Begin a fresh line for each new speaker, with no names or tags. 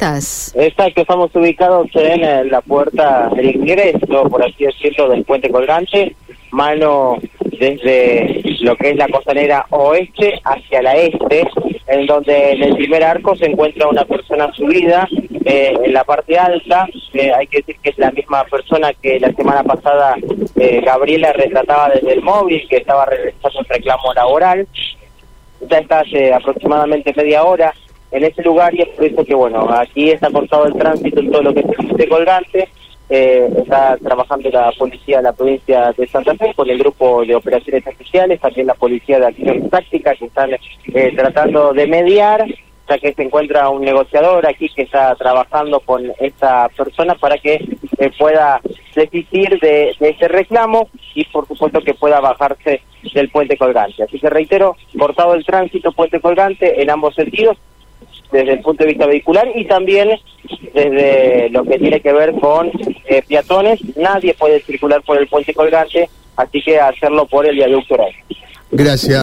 estás?
Exacto, estamos ubicados en la puerta del ingreso, por así decirlo, del puente colgante, mano desde lo que es la costanera oeste hacia la este, en donde en el primer arco se encuentra una persona subida eh, en la parte alta. Eh, hay que decir que es la misma persona que la semana pasada eh, Gabriela retrataba desde el móvil, que estaba realizando un reclamo laboral. Ya está hace aproximadamente media hora en ese lugar y es por eso que, bueno, aquí está cortado el tránsito en todo lo que es el colgante eh, está trabajando la policía de la provincia de Santa Fe con el grupo de operaciones especiales, también la policía de acción táctica que están eh, tratando de mediar, ya que se encuentra un negociador aquí que está trabajando con esta persona para que eh, pueda desistir de, de ese reclamo y por supuesto que pueda bajarse del puente colgante. Así que reitero, cortado el tránsito puente colgante en ambos sentidos, desde el punto de vista vehicular y también desde lo que tiene que ver con eh, peatones. Nadie puede circular por el puente colgante, así que hacerlo por el viaducto
Gracias.